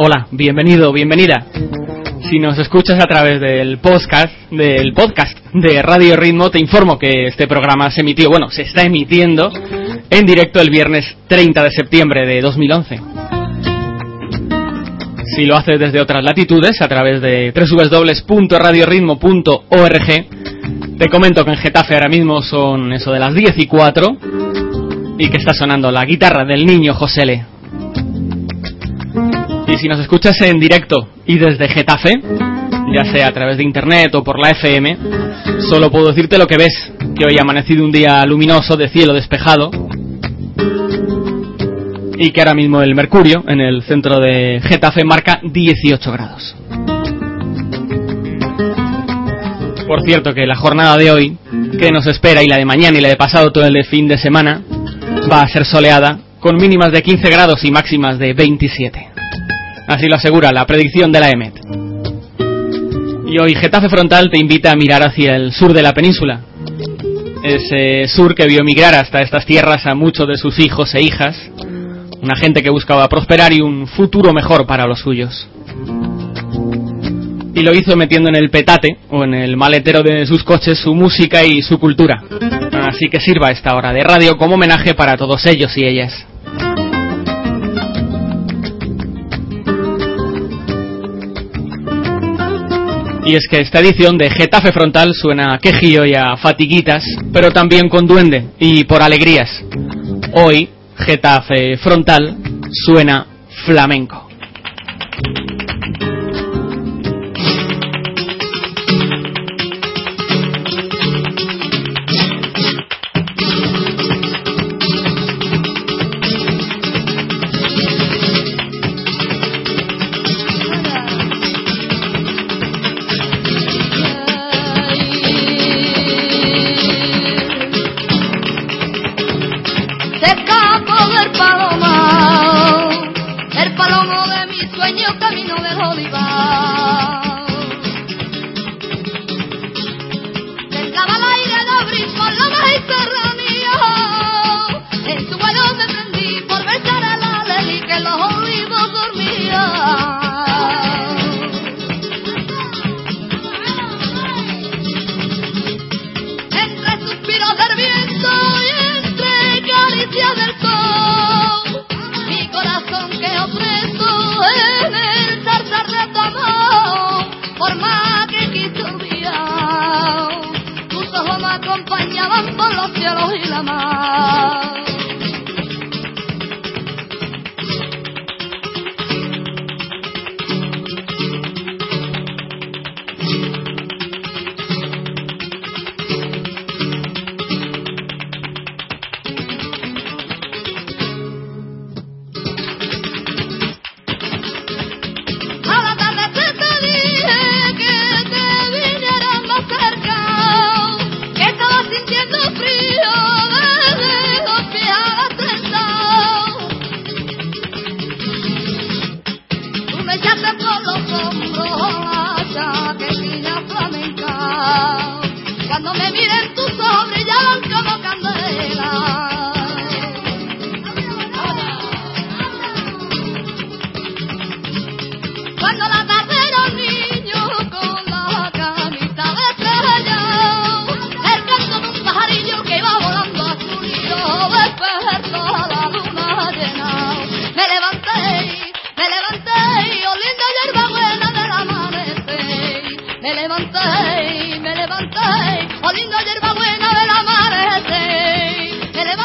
Hola, bienvenido, bienvenida. Si nos escuchas a través del podcast, del podcast de Radio Ritmo, te informo que este programa se emitió, bueno, se está emitiendo en directo el viernes 30 de septiembre de 2011. Si lo haces desde otras latitudes, a través de www.radioritmo.org, te comento que en Getafe ahora mismo son eso de las 10 y 4 y que está sonando la guitarra del niño Josele. Si nos escuchas en directo y desde Getafe, ya sea a través de internet o por la FM, solo puedo decirte lo que ves, que hoy ha amanecido un día luminoso de cielo despejado y que ahora mismo el mercurio en el centro de Getafe marca 18 grados. Por cierto que la jornada de hoy, que nos espera, y la de mañana y la de pasado todo el fin de semana, va a ser soleada, con mínimas de 15 grados y máximas de 27. Así lo asegura la predicción de la EMET. Y hoy Getafe Frontal te invita a mirar hacia el sur de la península. Ese sur que vio migrar hasta estas tierras a muchos de sus hijos e hijas. Una gente que buscaba prosperar y un futuro mejor para los suyos. Y lo hizo metiendo en el petate o en el maletero de sus coches su música y su cultura. Así que sirva esta hora de radio como homenaje para todos ellos y ellas. Y es que esta edición de Getafe Frontal suena a quejío y a fatiguitas, pero también con duende y por alegrías. Hoy, Getafe Frontal suena flamenco.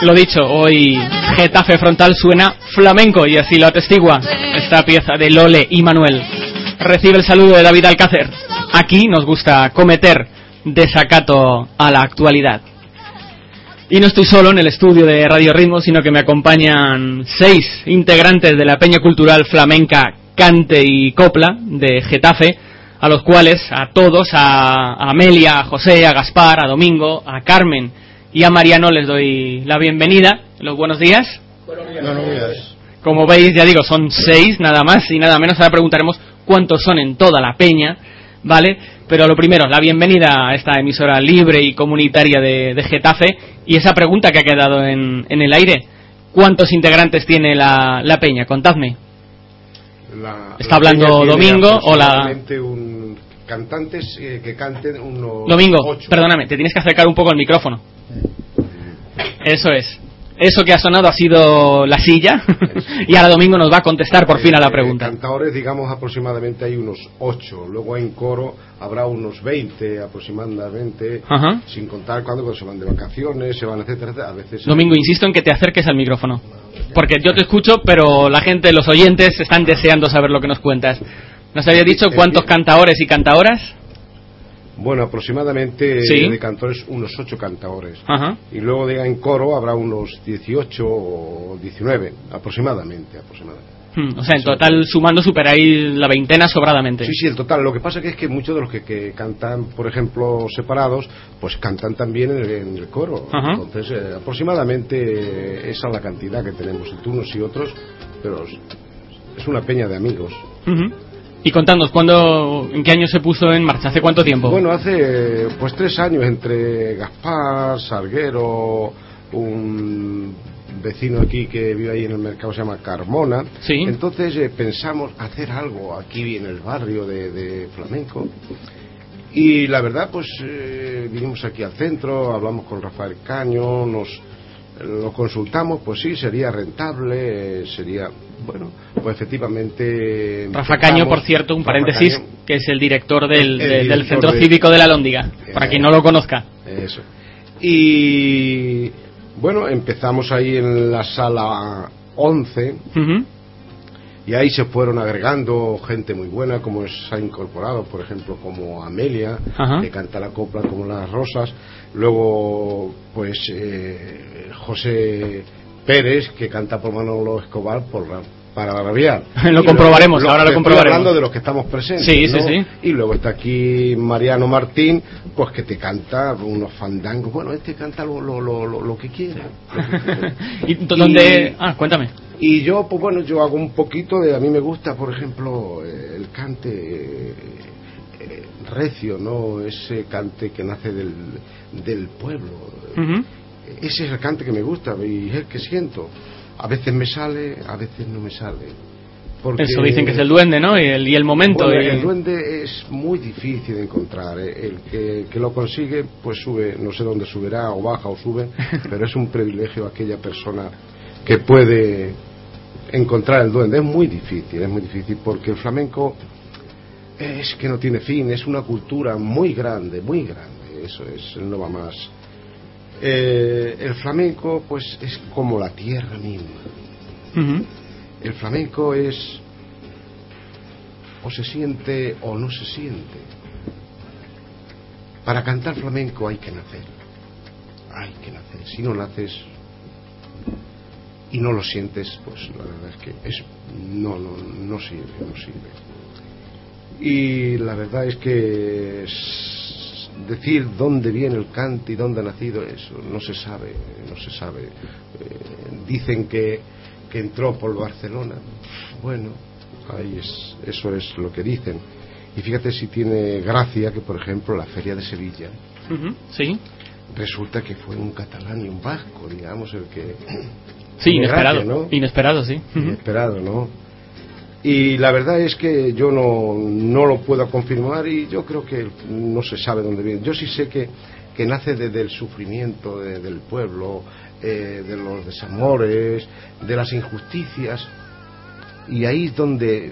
Lo dicho, hoy Getafe Frontal suena flamenco y así lo atestigua esta pieza de Lole y Manuel. Recibe el saludo de David Alcácer. Aquí nos gusta cometer desacato a la actualidad. Y no estoy solo en el estudio de Radio Ritmo, sino que me acompañan seis integrantes de la Peña Cultural Flamenca Cante y Copla de Getafe, a los cuales, a todos, a Amelia, a José, a Gaspar, a Domingo, a Carmen y a Mariano les doy la bienvenida. Los buenos días. Buenos días. Como veis, ya digo, son seis nada más y nada menos. Ahora preguntaremos cuántos son en toda la peña, ¿vale? Pero lo primero, la bienvenida a esta emisora libre y comunitaria de, Getafe y esa pregunta que ha quedado en, el aire. ¿Cuántos integrantes tiene la, peña? Contadme. ¿Está hablando Domingo o la...? Cantantes eh, que canten unos Domingo, perdóname, te tienes que acercar un poco al micrófono. Eso es. Eso que ha sonado ha sido la silla y ahora Domingo nos va a contestar por fin a la pregunta. Cantadores, digamos, aproximadamente hay unos 8. Luego en coro habrá unos 20 aproximadamente, sin contar cuando, se van de vacaciones, se van, etcétera, A veces Domingo, insisto en que te acerques al micrófono. Porque yo te escucho, pero la gente, los oyentes, están deseando saber lo que nos cuentas. ¿Nos había dicho cuántos cantadores y cantadoras? Bueno, aproximadamente de cantores unos ocho cantadores. Y luego de, en coro habrá unos 18 o 19, aproximadamente. aproximadamente. Hmm, o sea, en total, sumando, superáis la veintena sobradamente. Sí, sí, en total. Lo que pasa que es que muchos de los que, cantan, por ejemplo, separados, pues cantan también en el, coro. Entonces, eh, aproximadamente esa es la cantidad que tenemos, entre unos y otros, pero es una peña de amigos. Y contadnos, ¿cuándo, ¿en qué año se puso en marcha? ¿Hace cuánto tiempo? Bueno, hace pues tres años entre Gaspar, Sarguero, un vecino aquí que vive ahí en el mercado se llama Carmona. ¿Sí? Entonces eh, pensamos hacer algo aquí en el barrio de, flamenco. Y la verdad, pues eh, vinimos aquí al centro, hablamos con Rafael Caño, nos lo consultamos, pues sí, sería rentable, sería bueno, pues efectivamente. Rafa Caño, por cierto, un paréntesis, que es el director del, del Centro Cívico de la Lóndiga, para quien no lo conozca. Eso. Y bueno, empezamos ahí en la sala 11. Y ahí se fueron agregando gente muy buena, como se ha incorporado, por ejemplo, como Amelia, que canta la copla como las rosas. Luego, pues, eh, José Pérez, que canta por Manolo Escobar por para rabiar. lo comprobaremos, ahora lo comprobaremos. hablando de los que estamos presentes. Sí, sí, sí. Y luego está aquí Mariano Martín, pues que te canta unos fandangos. Bueno, este canta lo, lo, lo, lo que quiera. ¿Y dónde.? Ah, cuéntame. Y yo, pues bueno, yo hago un poquito de. A mí me gusta, por ejemplo, eh, el cante. Eh, recio, ¿no? Ese cante que nace del, del pueblo ese es el cante que me gusta y es el que siento. A veces me sale, a veces no me sale. Porque, Eso dicen que es el duende, ¿no? Y el, y el momento. El duende es muy difícil de encontrar. ¿eh? El que, lo consigue, pues sube, no sé dónde subirá, o baja o sube, pero es un privilegio aquella persona que puede encontrar el duende. Es muy difícil, es muy difícil, porque el flamenco es que no tiene fin, es una cultura muy grande, muy grande eso es, no va más. Eh, el flamenco, pues, es como la tierra misma. El flamenco es o se siente o no se siente. Para cantar flamenco hay que nacer. Hay que nacer. Si no naces y no lo sientes, pues la verdad es que es, no, no, no sirve, no sirve. Y la verdad es que decir dónde viene el cante y dónde ha nacido, eso no se sabe, no se sabe. Eh, dicen que, que entró por Barcelona. Bueno, ahí es, eso es lo que dicen. Y fíjate si tiene gracia que, por ejemplo, la Feria de Sevilla. Sí. Resulta que fue un catalán y un vasco, digamos, el que Sí, inesperado, ¿no? Inesperado, sí. Inesperado, ¿no? Y la verdad es que yo no, no lo puedo confirmar y yo creo que no se sabe dónde viene. Yo sí sé que, que nace desde el sufrimiento del pueblo, eh, de los desamores, de las injusticias. Y ahí es donde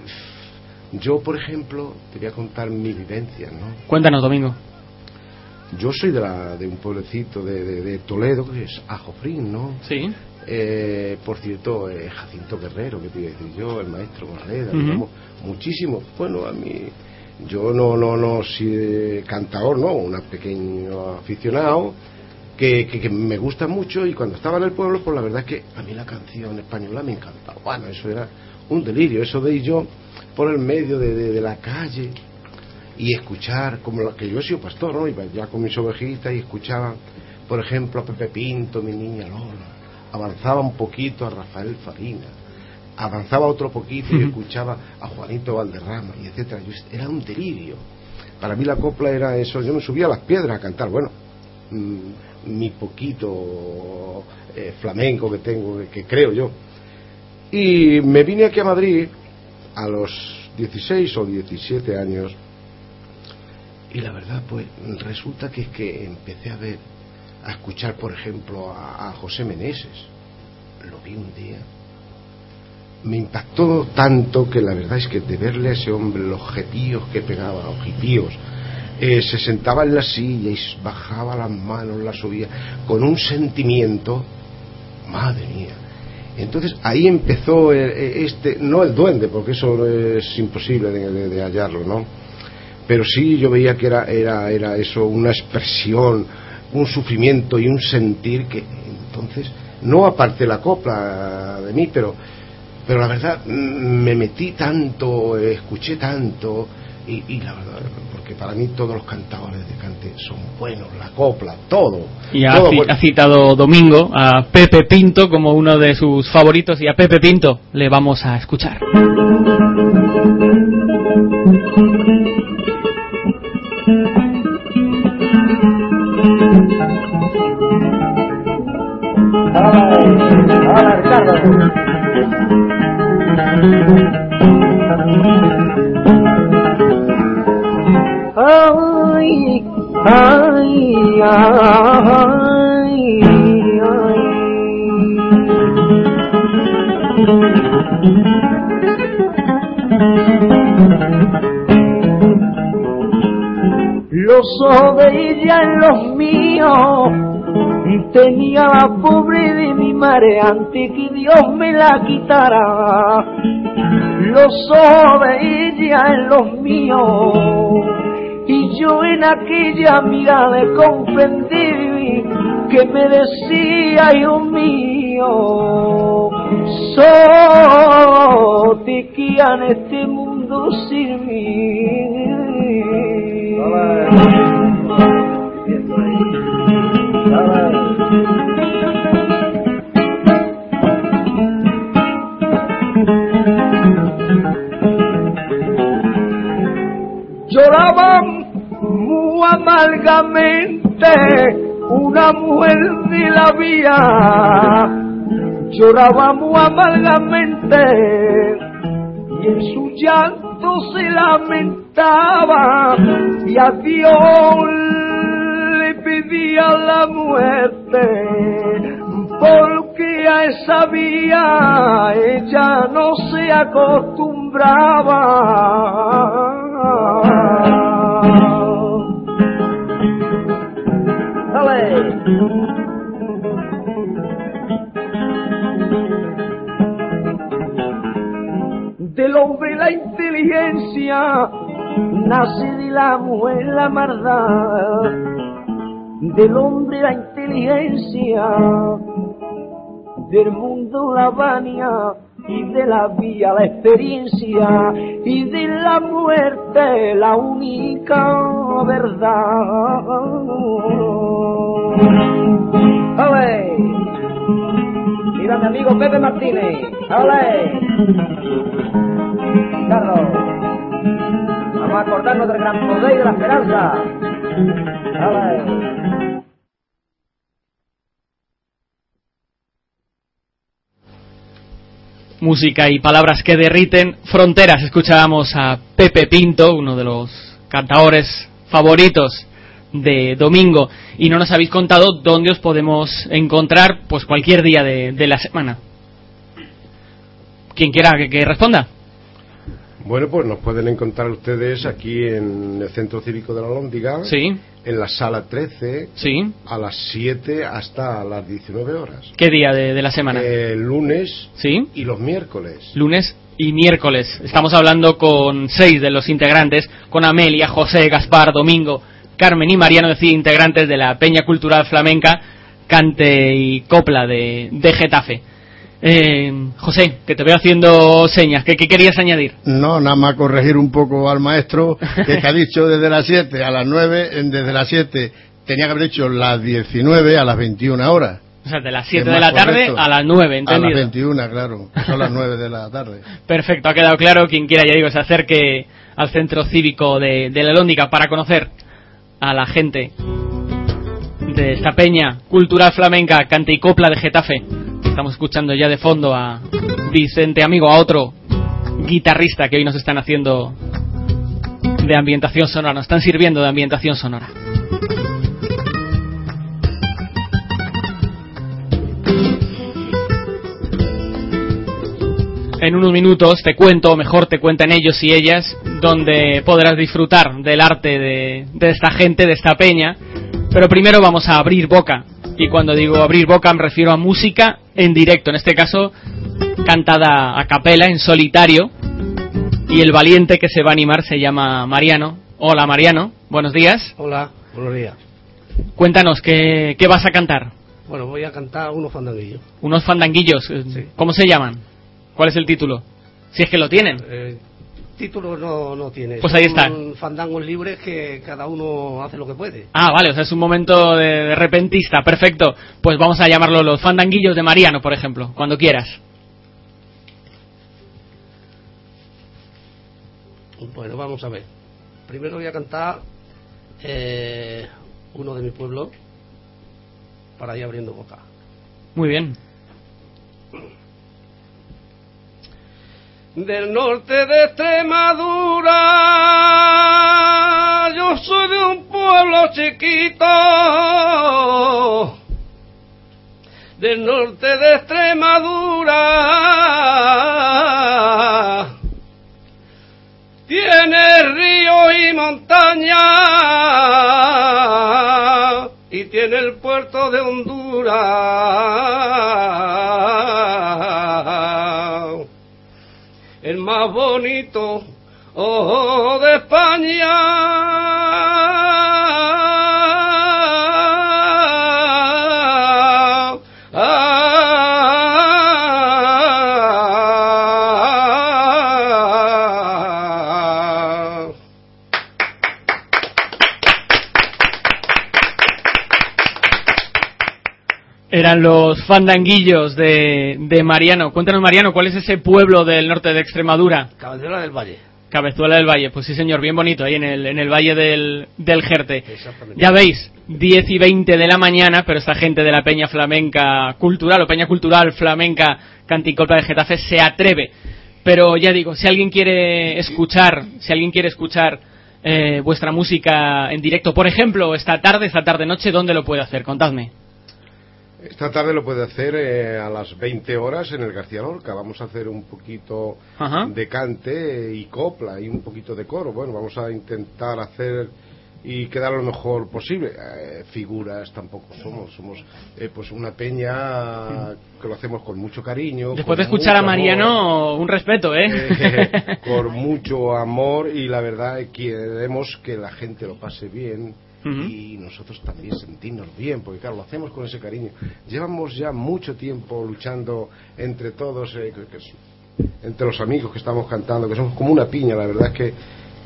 yo, por ejemplo, te voy a contar mi vivencia, ¿no? Cuéntanos, Domingo. Yo soy de, la, de un pueblecito de, de, Toledo que es Ajofrín, ¿no? Sí. Eh, por cierto, eh, Jacinto Guerrero, que te iba a decir yo, el maestro Morreda, muchísimo. Bueno, a mí, yo no, no, no soy cantador, no, un pequeño aficionado que, que, me gusta mucho y cuando estaba en el pueblo, pues la verdad es que a mí la canción española me encantaba. Bueno, eso era un delirio, eso de ir yo por el medio de, de, la calle y escuchar, como la, que yo he sido pastor, ¿no? Iba ya con mis ovejitas y escuchaba, por ejemplo, a Pepe Pinto, mi niña Lola avanzaba un poquito a Rafael Farina, avanzaba otro poquito y escuchaba a Juanito Valderrama y etcétera. era un delirio. Para mí la copla era eso. Yo me subía a las piedras a cantar. Bueno, mm, mi poquito eh, flamenco que tengo, que creo yo. Y me vine aquí a Madrid a los 16 o 17 años y la verdad pues resulta que es que empecé a ver a escuchar, por ejemplo, a, José Meneses. Lo vi un día. Me impactó tanto que la verdad es que de verle a ese hombre, los jepíos que pegaba, los jipíos, eh, se sentaba en la silla y bajaba las manos, la subía, con un sentimiento, madre mía. Entonces ahí empezó eh, eh, este, no el duende, porque eso es imposible de, de hallarlo, ¿no? Pero sí yo veía que era, era, era eso, una expresión, un sufrimiento y un sentir que entonces, no aparte la copla de mí, pero, pero la verdad mm, me metí tanto, escuché tanto, y, la verdad, porque para mí todos los cantadores de cante son buenos, la copla, todo. Y ha, ha, citado Domingo a Pepe Pinto como uno de sus favoritos y a Pepe Pinto le vamos a escuchar. Ay, ay, ay, Los ojos de ella los míos tenía la pobre de mi madre antes que Dios me la quitara. Los ojos de ella en los míos y yo en aquella mirada comprendí que me decía yo mío, solo te en este mundo sin mí. Lloraban muy amargamente una mujer de la vía. Lloraba muy amargamente y en su llanto se lamentaba y a Dios pedía la muerte, porque a esa vía ella no se acostumbraba. Del hombre la inteligencia nace de la mujer la maldad. Del hombre la inteligencia, del mundo la vania y de la vía la experiencia y de la muerte la única verdad. ¡Ale! Mira mi amigo Pepe Martínez. ¡Ale! Carlos. Vamos a acordarnos del gran poder y de la esperanza. ¡Ale! Música y palabras que derriten fronteras. Escuchábamos a Pepe Pinto, uno de los cantadores favoritos de domingo, y no nos habéis contado dónde os podemos encontrar pues cualquier día de, la semana. Quien quiera que responda. Bueno, pues nos pueden encontrar ustedes aquí en el Centro Cívico de la Lóndiga. Sí. En la sala 13. Sí. A las 7 hasta las 19 horas. ¿Qué día de, la semana? El lunes. Sí. Y los miércoles. Lunes y miércoles. Estamos hablando con seis de los integrantes, con Amelia, José, Gaspar, Domingo, Carmen y Mariano, es decir, integrantes de la Peña Cultural Flamenca, Cante y Copla de, de Getafe. Eh, José, que te veo haciendo señas, ¿qué, querías añadir? No, nada más corregir un poco al maestro, que, ha dicho desde las 7 a las 9, desde las 7 tenía que haber dicho las 19 a las 21 horas. O sea, de las 7 de la tarde a las 9, ¿entendido? A las 21, claro, son las 9 de la tarde. Perfecto, ha quedado claro. Quien quiera, ya digo, se acerque al centro cívico de, de la Lóndiga para conocer a la gente de esta peña cultural flamenca, cante y copla de Getafe. Estamos escuchando ya de fondo a Vicente Amigo, a otro guitarrista que hoy nos están haciendo de ambientación sonora, nos están sirviendo de ambientación sonora. En unos minutos te cuento, o mejor te cuentan ellos y ellas, donde podrás disfrutar del arte de, de esta gente, de esta peña. Pero primero vamos a abrir boca y cuando digo abrir boca me refiero a música en directo, en este caso cantada a capela, en solitario. Y el valiente que se va a animar se llama Mariano. Hola Mariano, buenos días. Hola, buenos días. Cuéntanos, ¿qué, qué vas a cantar? Bueno, voy a cantar unos fandanguillos. Unos fandanguillos, ¿cómo se llaman? ¿Cuál es el título? Si es que lo tienen. Eh, título no, no tiene. Pues ahí está. fandangos libres que cada uno hace lo que puede. Ah, vale, o sea, es un momento de, repentista, perfecto. Pues vamos a llamarlo los fandanguillos de Mariano, por ejemplo, cuando quieras. Bueno, vamos a ver. Primero voy a cantar eh, uno de mi pueblo para ir abriendo boca. Muy bien. Del norte de Extremadura. Yo soy de un pueblo chiquito del norte de Extremadura. Tiene río y montaña y tiene el puerto de Honduras bonito ojo de España. Eran los fandanguillos de, de, Mariano. Cuéntanos, Mariano, ¿cuál es ese pueblo del norte de Extremadura? Cabezuela del Valle. Cabezuela del Valle, pues sí, señor, bien bonito, ahí en el, en el Valle del, del Jerte. Ya veis, 10 y 20 de la mañana, pero esta gente de la Peña Flamenca Cultural o Peña Cultural Flamenca Canticopla de Getafe se atreve. Pero ya digo, si alguien quiere escuchar, si alguien quiere escuchar eh, vuestra música en directo, por ejemplo, esta tarde, esta tarde-noche, ¿dónde lo puede hacer? Contadme. Esta tarde lo puede hacer eh, a las 20 horas en el García Lorca. Vamos a hacer un poquito de cante y copla y un poquito de coro. Bueno, vamos a intentar hacer y quedar lo mejor posible. Eh, figuras tampoco somos, somos eh, pues una peña que lo hacemos con mucho cariño. Después de escuchar a Mariano, un respeto, ¿eh? ¿eh? Con mucho amor y la verdad queremos que la gente lo pase bien. Y nosotros también sentirnos bien, porque claro, lo hacemos con ese cariño. Llevamos ya mucho tiempo luchando entre todos, entre los amigos que estamos cantando, que somos como una piña, la verdad es que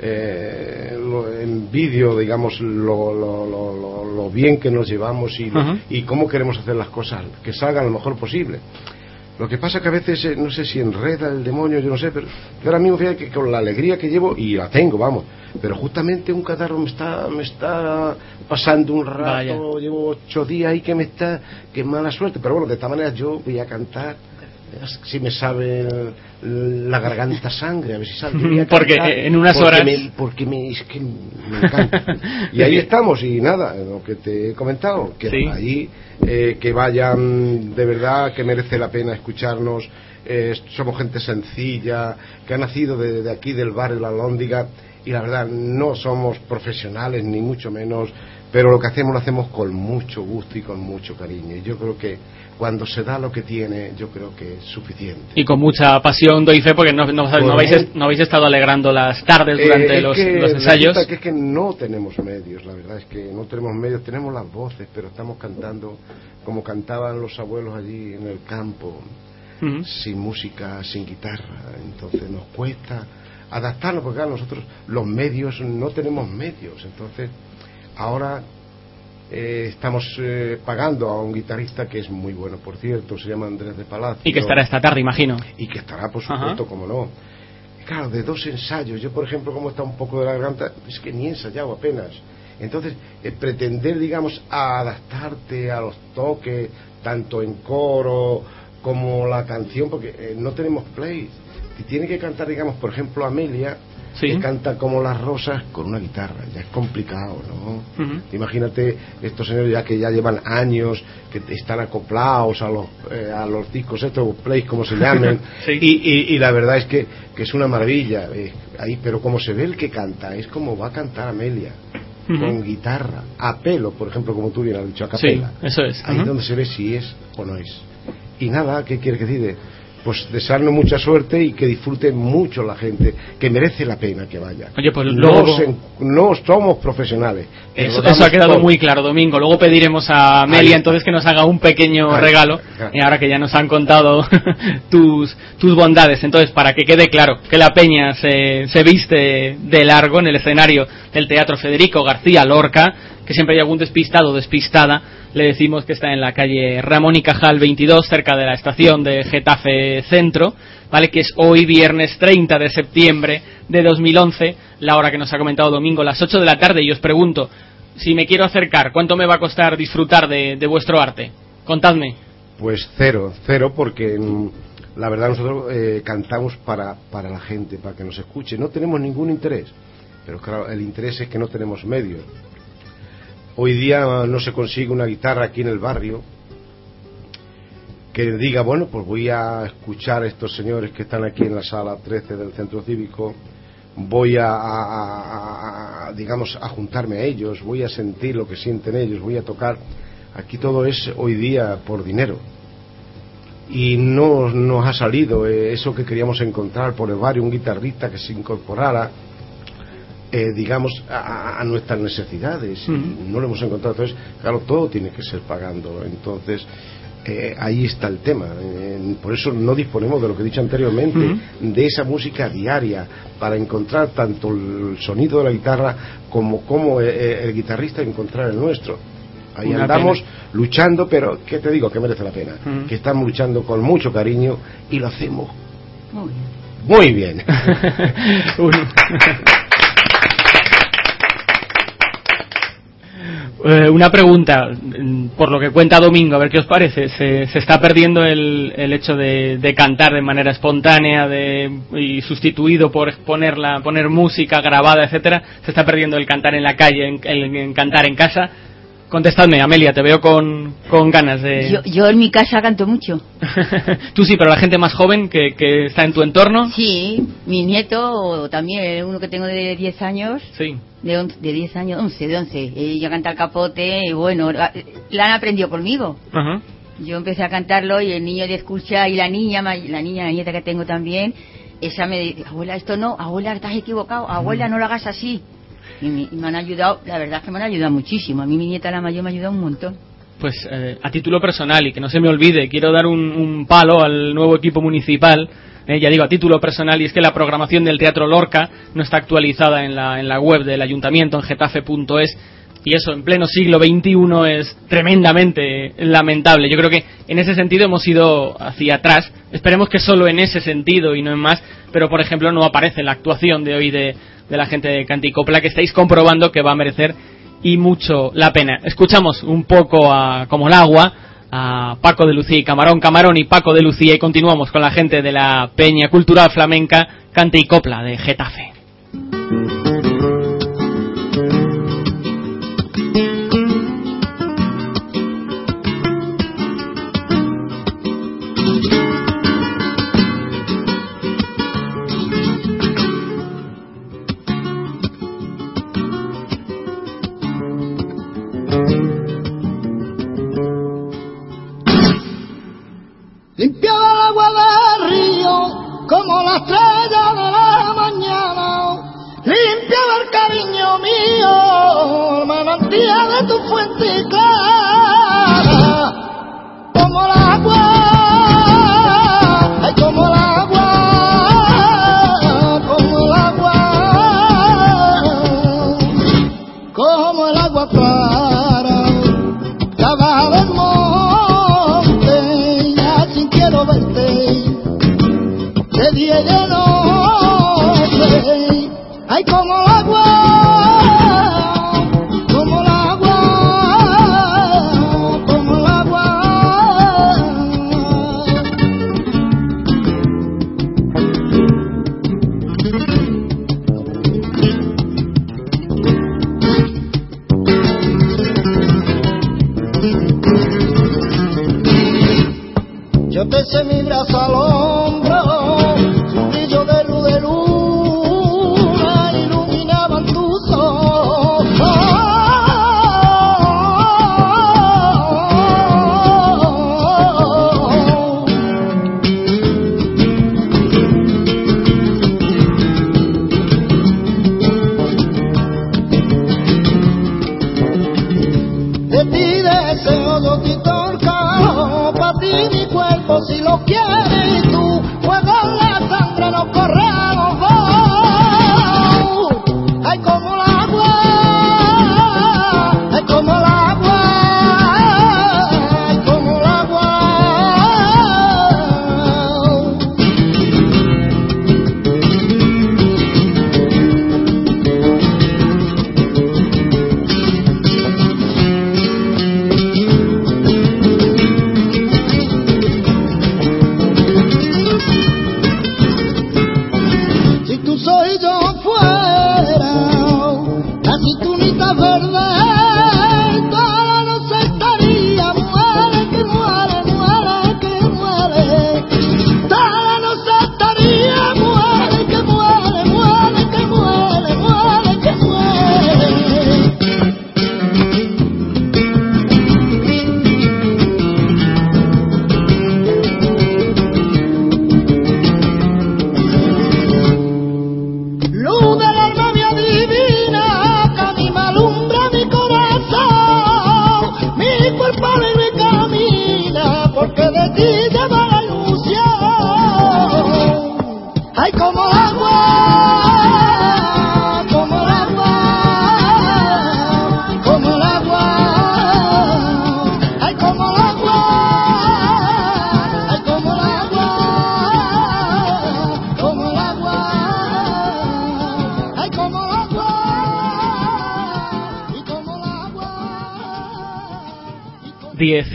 eh, lo, en vídeo, digamos, lo, lo, lo, bien que nos llevamos y, y cómo queremos hacer las cosas, que salgan lo mejor posible. Lo que pasa que a veces, eh, no sé si enreda el demonio, yo no sé, pero yo ahora mismo fíjate que con la alegría que llevo, y la tengo, vamos, pero justamente un catarro me está, me está pasando un rato, llevo ocho días ahí que me está, que mala suerte, pero bueno, de esta manera yo voy a cantar si me sabe la garganta sangre, a ver si sale. Porque en unas horas. porque me, es que me encanta. y ahí estamos, y nada, lo que te he comentado, que ahí, eh, que vayan de verdad, que merece la pena escucharnos. Eh, somos gente sencilla, que ha nacido de, aquí del barrio La Lóndiga, y la verdad, no somos profesionales, ni mucho menos, pero lo que hacemos lo hacemos con mucho gusto y con mucho cariño. Y yo creo que cuando se da lo que tiene, yo creo que es suficiente. Y con mucha pasión doy fe porque no, no, habéis, no habéis, estado alegrando las tardes durante eh, los, los, ensayos. que es que no tenemos medios, la verdad es que no tenemos medios, tenemos las voces, pero estamos cantando como cantaban los abuelos allí en el campo, sin música, sin guitarra, entonces nos cuesta adaptarnos porque nosotros los medios no tenemos medios, entonces ahora eh, estamos eh, pagando a un guitarrista que es muy bueno, por cierto, se llama Andrés de Palacio. Y que estará esta tarde, imagino. Y que estará, por supuesto, como no. Claro, de dos ensayos, yo por ejemplo, como está un poco de la garganta, es que ni he ensayado apenas. Entonces, eh, pretender, digamos, adaptarte a los toques, tanto en coro como la canción, porque no tenemos play. Si tiene que cantar, digamos, por ejemplo, Amelia, que canta como las rosas con una guitarra. Ya es complicado, ¿no? Imagínate estos señores ya que ya llevan años, que están acoplados a los, eh, a los discos estos, plays como se llamen, y, y, la verdad es que, que es una maravilla. Eh, ahí, pero como se ve el que canta, es como va a cantar Amelia. Con guitarra, a pelo, por ejemplo, como tú bien has dicho, a capela. eso es. Ahí es donde se ve si es o no es. Y nada, ¿qué quiere que diga? Pues desearnos mucha suerte y que disfrute mucho la gente, que merece la pena que vaya. Oye, pues no, somos profesionales. Eso, ha quedado muy claro, Domingo. Luego pediremos a Amelia entonces que nos haga un pequeño regalo, y ahora que ya nos han contado tus, tus bondades. Entonces, para que quede claro que la peña se, se viste de largo en el escenario del Teatro Federico García Lorca, que siempre hay algún despistado o despistada le decimos que está en la calle Ramón y Cajal 22, cerca de la estación de Getafe Centro, ¿vale? Que es hoy viernes 30 de septiembre de 2011, la hora que nos ha comentado Domingo, las 8 de la tarde, y os pregunto, si me quiero acercar, ¿cuánto me va a costar disfrutar de, vuestro arte? Contadme. Pues cero, cero, porque mm, la verdad nosotros eh, cantamos para, para la gente, para que nos escuche. No tenemos ningún interés, pero claro, el interés es que no tenemos medios. Hoy día no se consigue una guitarra aquí en el barrio que diga, bueno, pues voy a escuchar a estos señores que están aquí en la sala 13 del centro cívico, voy a, digamos, a juntarme a ellos, voy a sentir lo que sienten ellos, voy a tocar. Aquí todo es hoy día por dinero. Y no nos ha salido eso que queríamos encontrar por el barrio, un guitarrista que se incorporara eh, digamos, a, nuestras necesidades. No lo hemos encontrado. Entonces, claro, todo tiene que ser pagando. Entonces, eh, ahí está el tema. por eso no disponemos de lo que he dicho anteriormente, de esa música diaria, para encontrar tanto el sonido de la guitarra como, como eh, el, guitarrista encontrar el nuestro. Ahí andamos luchando, pero ¿qué te digo? Que merece la pena. Que estamos luchando con mucho cariño y lo hacemos muy bien. Muy bien. Eh, una pregunta, por lo que cuenta Domingo, a ver qué os parece. ¿Se, está perdiendo el, el hecho de, cantar de manera espontánea de, y sustituido por ponerla, poner música grabada, etcétera? ¿Se está perdiendo el cantar en la calle, en, cantar en casa? Contestadme, Amelia, te veo con, con ganas de... Yo, yo en mi casa canto mucho. Tú sí, pero la gente más joven que, que está en tu entorno... Sí, mi nieto, o también uno que tengo de 10 años, Sí. de, on- de 10 años, 11, de 11. Ella canta el capote y bueno, la, la han aprendido conmigo. Ajá. Yo empecé a cantarlo y el niño de escucha y la niña, la niña, la nieta que tengo también, esa me dice, abuela, esto no, abuela, estás equivocado, abuela, no lo hagas así. Y me, han ayudado, la verdad que me han ayudado muchísimo. A mí mi nieta la mayor me ha ayudado un montón. Pues eh, a título personal y que no se me olvide, quiero dar un, un palo al nuevo equipo municipal. eh, ya digo, a título personal, y es que la programación del Teatro Lorca no está actualizada en la, en la web del ayuntamiento, en getafe.es, y eso en pleno siglo XXI es tremendamente lamentable. Yo creo que en ese sentido hemos ido hacia atrás. Esperemos que solo en ese sentido y no en más, pero por ejemplo no aparece la actuación de hoy de, de la gente de Canticopla, que estáis comprobando que va a merecer y mucho la pena. Escuchamos un poco a como el agua a Paco de Lucía y Camarón Camarón y Paco de Lucía y continuamos con la gente de la Peña Cultural Flamenca Cante y Copla de Getafe. Manantial de tu fuente clara. Como el agua, ay, como el agua, como el agua, como el agua clara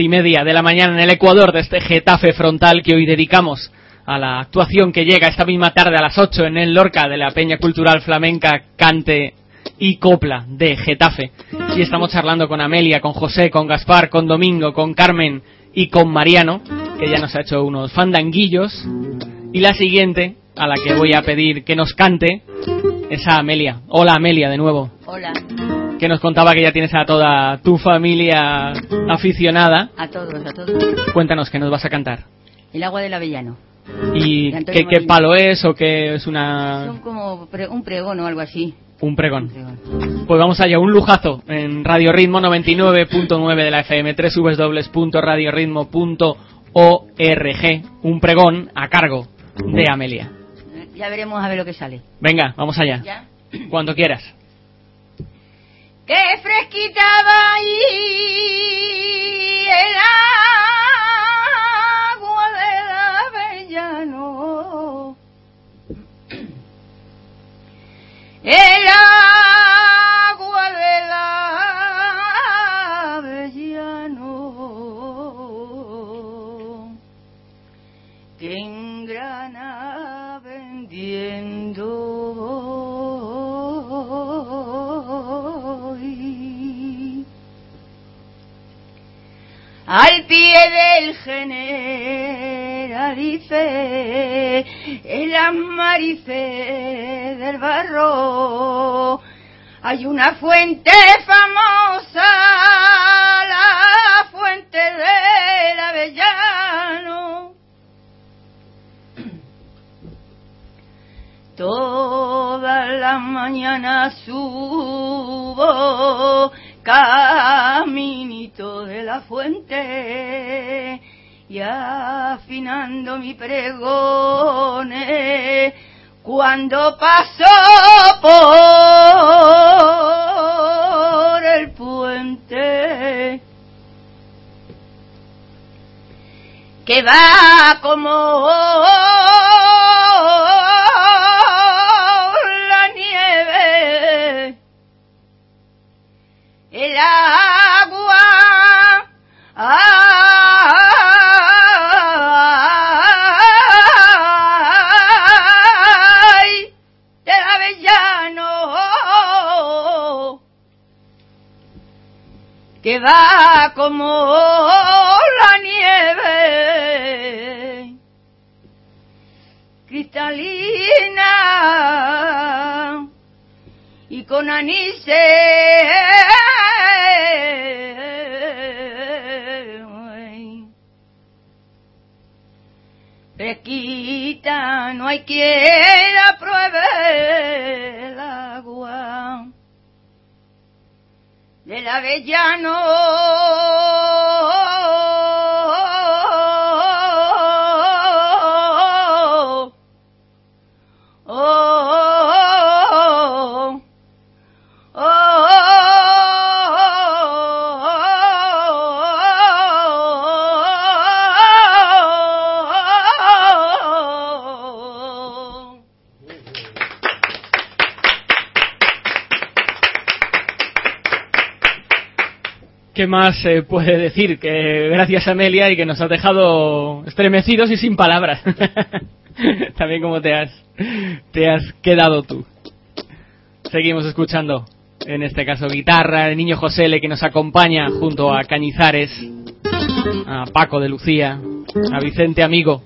y media de la mañana en el Ecuador de este Getafe frontal que hoy dedicamos a la actuación que llega esta misma tarde a las 8 en el Lorca de la Peña Cultural Flamenca Cante y copla de Getafe. Y estamos charlando con Amelia, con José, con Gaspar, con Domingo, con Carmen y con Mariano, que ya nos ha hecho unos fandanguillos. Y la siguiente, a la que voy a pedir que nos cante, es a Amelia. Hola Amelia, de nuevo. Hola. Que nos contaba que ya tienes a toda tu familia aficionada. A todos, a todos. Cuéntanos, ¿qué nos vas a cantar? El agua del avellano. ¿Y qué, qué, palo es o qué es una...? Son como un pregón o algo así. Un pregón. un pregón. Pues vamos allá, un lujazo en Radio Ritmo 99.9 de la FM, www.radioritmo.org. Un pregón a cargo de Amelia. Ya veremos a ver lo que sale. Venga, vamos allá. ¿Ya? Cuando quieras. ¡Qué fresquita ahí el agua del avellano! El agua del avellano que engrana vendiendo Al pie del generalife, en las marife del barro, hay una fuente famosa, la fuente del avellano. Todas las mañanas subo caminito de la fuente y afinando mi pregone. Cuando paso por el puente que va como ay, del avellano. Que va como la nieve cristalina y con anís hay quien la pruebe el agua del avellano. Oh, ¿Qué más se puede decir? Que gracias Amelia y que nos has dejado estremecidos y sin palabras. También como te has, te has quedado tú. Seguimos escuchando, en este caso guitarra, el niño José que nos acompaña junto a Cañizares, a Paco de Lucía, a Vicente Amigo,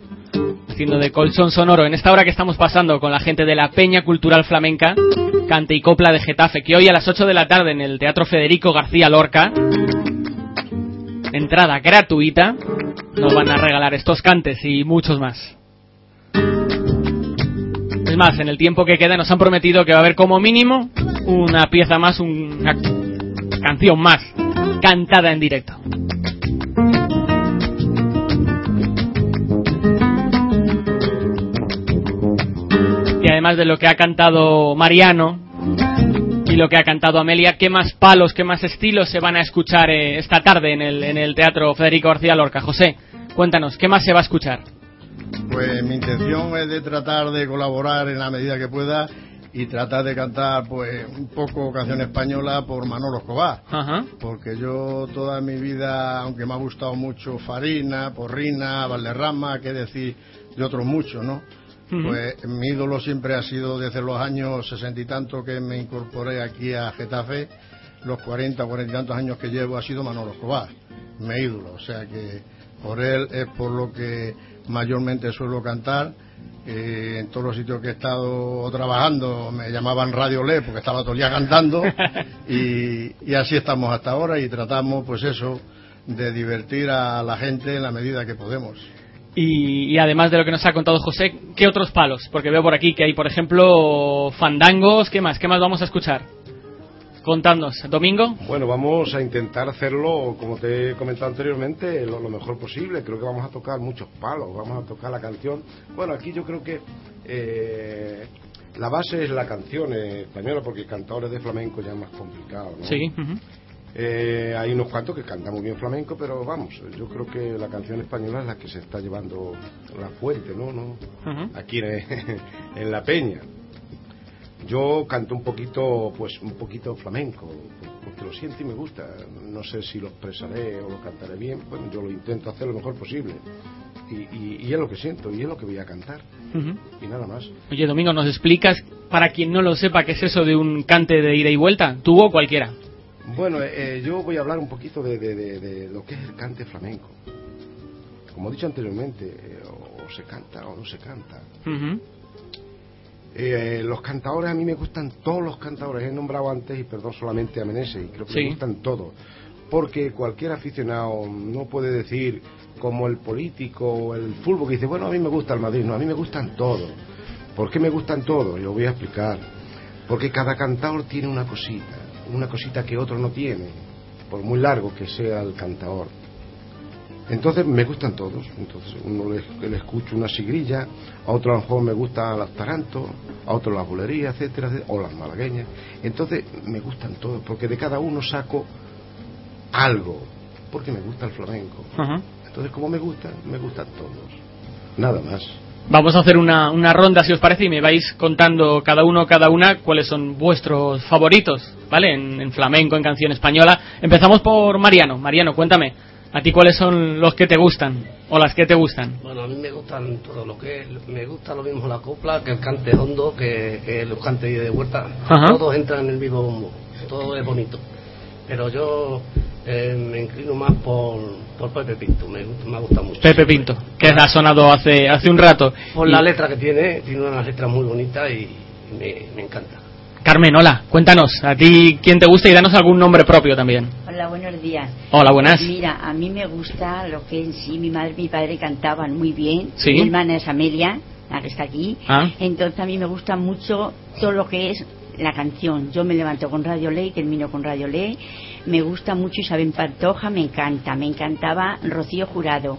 haciendo de colchón sonoro en esta hora que estamos pasando con la gente de la Peña Cultural Flamenca, cante y copla de Getafe, que hoy a las 8 de la tarde en el Teatro Federico García Lorca, entrada gratuita, nos van a regalar estos cantes y muchos más. Es más, en el tiempo que queda nos han prometido que va a haber como mínimo una pieza más, una canción más, cantada en directo. Y además de lo que ha cantado Mariano y lo que ha cantado Amelia, ¿qué más palos, qué más estilos se van a escuchar eh, esta tarde en el, en el Teatro Federico García Lorca? José, cuéntanos, ¿qué más se va a escuchar? Pues mi intención es de tratar de colaborar en la medida que pueda y tratar de cantar pues un poco canción española por Manolo Escobar. Ajá. Porque yo toda mi vida, aunque me ha gustado mucho Farina, Porrina, Valderrama, qué decir de otros muchos, ¿no? Pues mi ídolo siempre ha sido desde los años sesenta y tanto que me incorporé aquí a Getafe, los cuarenta, cuarenta y tantos años que llevo ha sido Manolo Escobar, mi ídolo. O sea que por él es por lo que mayormente suelo cantar. Eh, en todos los sitios que he estado trabajando me llamaban Radio Le porque estaba todo el día cantando y, y así estamos hasta ahora y tratamos pues eso de divertir a la gente en la medida que podemos. Y, además de lo que nos ha contado José, ¿qué otros palos? Porque veo por aquí que hay, por ejemplo, fandangos. ¿Qué más? ¿Qué más vamos a escuchar? Contadnos, Domingo. Bueno, vamos a intentar hacerlo, como te he comentado anteriormente, lo, mejor posible. Creo que vamos a tocar muchos palos, vamos a tocar la canción. Bueno, aquí yo creo que eh, la base es la canción española, porque cantadores de flamenco ya es más complicado. ¿no? Sí. Eh, hay unos cuantos que cantan muy bien flamenco, pero vamos, yo creo que la canción española es la que se está llevando la fuente, ¿no? ¿No? Aquí en, La Peña. Yo canto un poquito, pues un poquito flamenco, porque lo siento y me gusta. No sé si lo expresaré o lo cantaré bien, bueno, yo lo intento hacer lo mejor posible. Y, es lo que siento y es lo que voy a cantar. Y nada más. Oye, Domingo, ¿nos explicas, para quien no lo sepa, qué es eso de un cante de ida y vuelta? ¿Tú o cualquiera? Bueno, eh, yo voy a hablar un poquito de, lo que es el cante flamenco. Como he dicho anteriormente, eh, o se canta o no se canta. Eh, los cantadores, a mí me gustan todos los cantadores. He nombrado antes, y perdón, solamente a Meneses, y creo que me gustan todos. Porque cualquier aficionado no puede decir, como el político o el fútbol, que dice, bueno, a mí me gusta el Madrid. No, a mí me gustan todos. ¿Por qué me gustan todos? Yo voy a explicar. Porque cada cantador tiene una cosita una cosita que otro no tiene, por muy largo que sea el cantador. Entonces me gustan todos. Entonces uno le, le escucho una sigrilla, a otro a lo mejor me gusta las tarantos, a otro las bulerías, etcétera, o las malagueñas. Entonces me gustan todos, porque de cada uno saco algo, porque me gusta el flamenco. Entonces como me gusta, me gustan todos. Nada más. Vamos a hacer una, una, ronda, si os parece, y me vais contando cada uno, cada una, cuáles son vuestros favoritos, ¿vale? En, flamenco, en canción española. Empezamos por Mariano. Mariano, cuéntame, ¿a ti cuáles son los que te gustan o las que te gustan? Bueno, a mí me gustan todo lo que me gusta lo mismo la copla que el cante hondo, que, que los cantes de vuelta. Todos entran en el mismo bombo, todo es bonito. Pero yo eh, me inclino más por, por Pepe Pinto, me, me gusta mucho. Pepe Pinto, que ha sonado hace, hace un rato. Por la letra que tiene, tiene una letra muy bonita y, me, me, encanta. Carmen, hola, cuéntanos, ¿a ti quién te gusta y danos algún nombre propio también? Hola, buenos días. Hola, buenas. Pues mira, a mí me gusta lo que en sí mi madre y mi padre cantaban muy bien. ¿Sí? Mi hermana es Amelia, la que está aquí. Ah. Entonces a mí me gusta mucho todo lo que es la canción. Yo me levanto con Radio Ley, termino con Radio Ley me gusta mucho Isabel Pantoja, me encanta, me encantaba Rocío Jurado,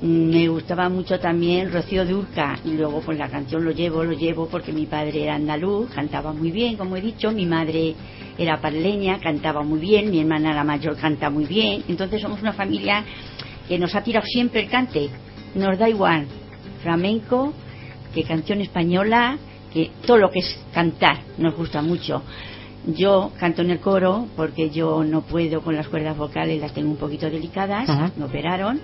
me gustaba mucho también Rocío Durca y luego pues la canción lo llevo, lo llevo porque mi padre era andaluz, cantaba muy bien, como he dicho, mi madre era parleña, cantaba muy bien, mi hermana la mayor canta muy bien, entonces somos una familia que nos ha tirado siempre el cante, nos da igual, flamenco, que canción española, que todo lo que es cantar nos gusta mucho. Yo canto en el coro porque yo no puedo con las cuerdas vocales, las tengo un poquito delicadas, me operaron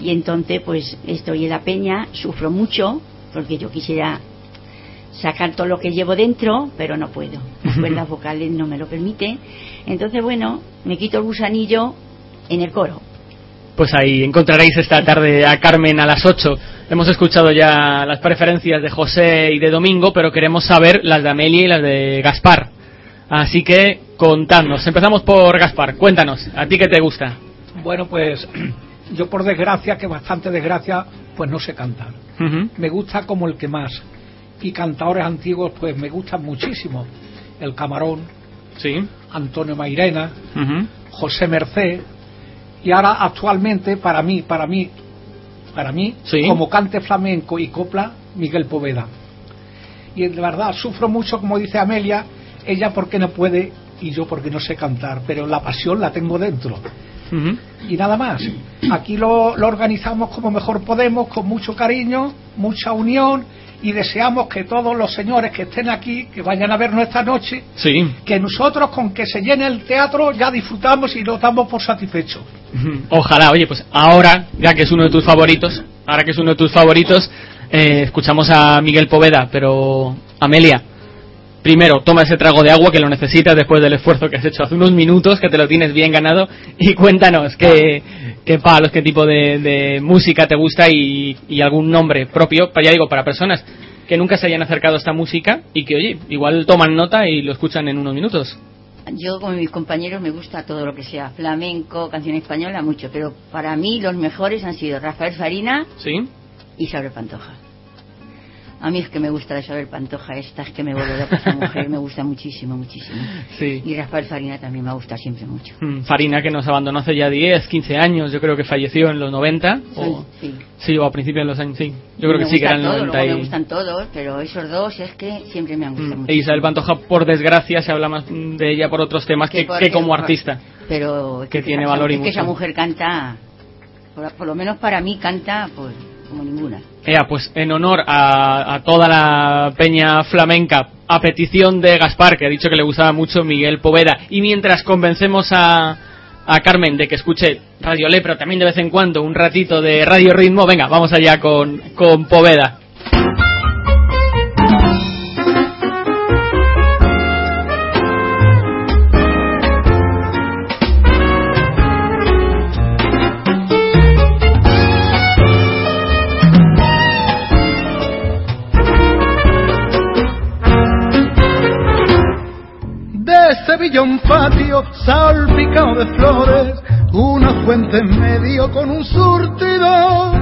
y entonces pues estoy en la peña, sufro mucho porque yo quisiera sacar todo lo que llevo dentro, pero no puedo. Las cuerdas vocales no me lo permiten. Entonces, bueno, me quito el gusanillo en el coro. Pues ahí encontraréis esta tarde a Carmen a las 8. Hemos escuchado ya las preferencias de José y de Domingo, pero queremos saber las de Amelia y las de Gaspar. Así que contadnos. Empezamos por Gaspar. Cuéntanos, ¿a ti qué te gusta? Bueno, pues yo por desgracia, que bastante desgracia, pues no sé cantar. Me gusta como el que más. Y cantadores antiguos, pues me gustan muchísimo. El Camarón, sí. Antonio Mairena, José Merced. Y ahora actualmente, para mí, para mí, para mí, como cante flamenco y copla, Miguel Poveda. Y de verdad, sufro mucho, como dice Amelia, ella porque no puede y yo porque no sé cantar, pero la pasión la tengo dentro. Y nada más. Aquí lo, lo, organizamos como mejor podemos, con mucho cariño, mucha unión y deseamos que todos los señores que estén aquí, que vayan a vernos esta noche, que nosotros con que se llene el teatro ya disfrutamos y nos damos por satisfechos. Ojalá, oye, pues ahora, ya que es uno de tus favoritos, ahora que es uno de tus favoritos, Eh, escuchamos a Miguel Poveda, pero Amelia, primero toma ese trago de agua que lo necesitas después del esfuerzo que has hecho hace unos minutos, que te lo tienes bien ganado, y cuéntanos qué, qué palos, qué tipo de, música te gusta y, y, algún nombre propio, ya digo, para personas que nunca se hayan acercado a esta música y que, oye, igual toman nota y lo escuchan en unos minutos. Yo, como mis compañeros, me gusta todo lo que sea flamenco, canción española, mucho, pero para mí los mejores han sido Rafael Farina ¿Sí? y Isabel Pantoja. A mí es que me gusta la Isabel Pantoja esta, es que me vuelve loca esa mujer, me gusta muchísimo, muchísimo. Sí. Y Rafael Farina también me gusta siempre mucho. Mm, Farina que nos abandonó hace ya 10, 15 años, yo creo que falleció en los 90. O, sí. Sí, o a principios de los años, sí. Yo creo que sí, que eran 90 Me gustan todos, pero esos dos es que siempre me han gustado mm, mucho. E Isabel Pantoja, por desgracia, se habla más de ella por otros temas que, que, como artista. Pero que, tiene valor y que esa mujer canta, por, lo menos para mí canta, pues como ninguna. Pues en honor a, toda la peña flamenca, a petición de Gaspar, que ha dicho que le gustaba mucho Miguel Poveda, y mientras convencemos a, a Carmen de que escuche Radio Le, pero también de vez en cuando un ratito de Radio Ritmo, venga, vamos allá con, con Poveda. Un patio salpicado de flores, una fuente en medio con un surtido,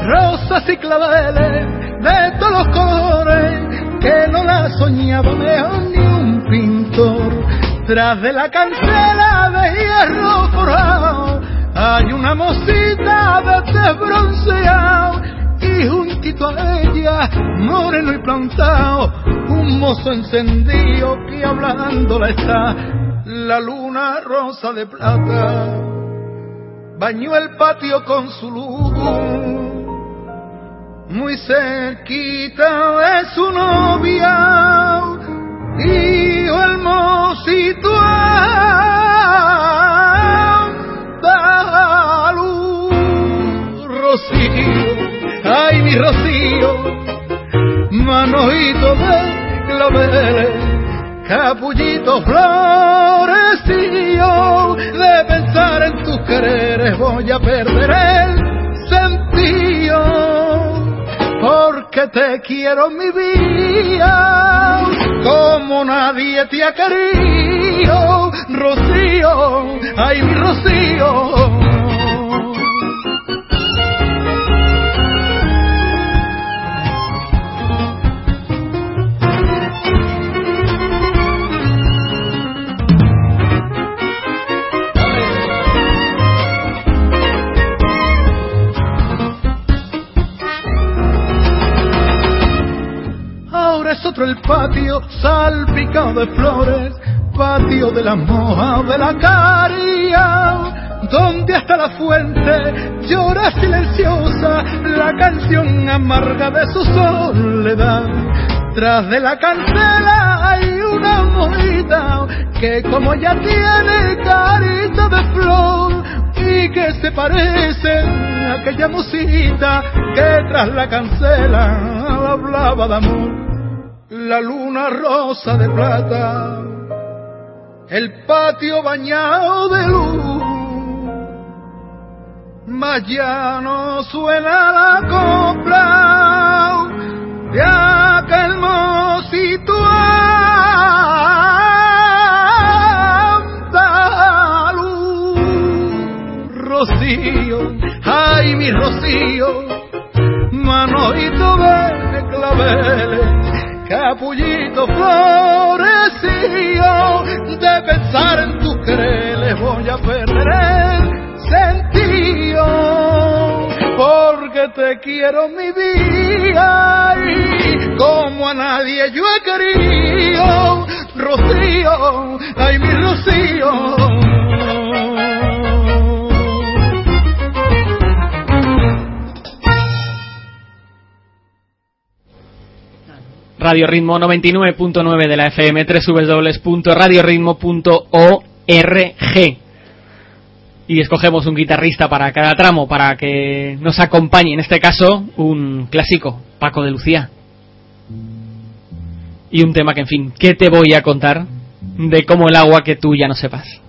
rosas y claveles de todos los colores, que no la soñaba mejor ni un pintor. Tras de la cancela de hierro forjado, hay una mosita de bronceado y juntito a ella, moreno y plantado, un mozo encendido que hablándola está, la luna rosa de plata, bañó el patio con su luz, muy cerquita de su novia, luz, rocío ay mi rocío, manojito de claveles, capullito florecillo, de pensar en tus quereres voy a perder el sentido, porque te quiero mi vida, como nadie te ha querido, rocío, ay mi rocío es otro el patio salpicado de flores, patio de la moja de la caria, donde hasta la fuente llora silenciosa la canción amarga de su soledad. Tras de la cancela hay una mojita que como ya tiene carita de flor y que se parece a aquella musita que tras la cancela hablaba de amor la luna rosa de plata, el patio bañado de luz, mas ya no suena la copla de aquel mocito. Rocío, ay mi rocío, manojito de claveles capullito florecillo, de pensar en tus quereres voy a perder el sentido, porque te quiero mi vida y como a nadie yo he querido, Rocío, ay mi Rocío. Radio Ritmo 99.9 de la FM, www.radioritmo.org. y escogemos un guitarrista para cada tramo para que nos acompañe, en este caso un clásico, Paco de Lucía. Y un tema que, en fin, ¿qué te voy a contar de cómo el agua que tú ya no sepas?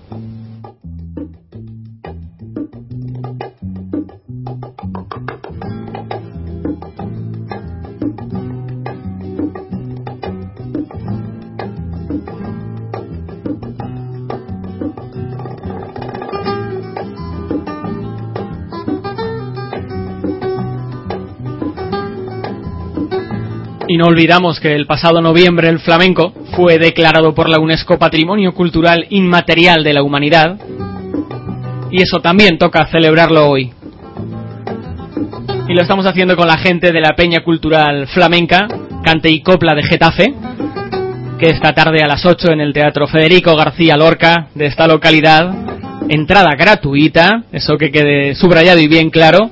Y no olvidamos que el pasado noviembre el flamenco fue declarado por la UNESCO Patrimonio Cultural Inmaterial de la Humanidad. Y eso también toca celebrarlo hoy. Y lo estamos haciendo con la gente de la Peña Cultural Flamenca, Cante y Copla de Getafe, que esta tarde a las 8 en el Teatro Federico García Lorca de esta localidad, entrada gratuita, eso que quede subrayado y bien claro,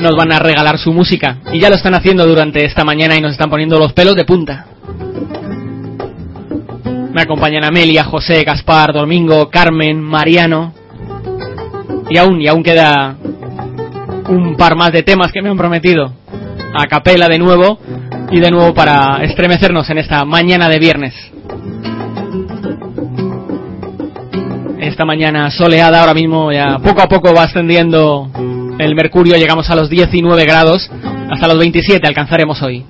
nos van a regalar su música. Y ya lo están haciendo durante esta mañana y nos están poniendo los pelos de punta. Me acompañan Amelia, José, Gaspar, Domingo, Carmen, Mariano. Y aún, y aún queda un par más de temas que me han prometido. A capela de nuevo y de nuevo para estremecernos en esta mañana de viernes. Esta mañana soleada ahora mismo ya poco a poco va ascendiendo el mercurio llegamos a los 19 grados, hasta los 27 alcanzaremos hoy.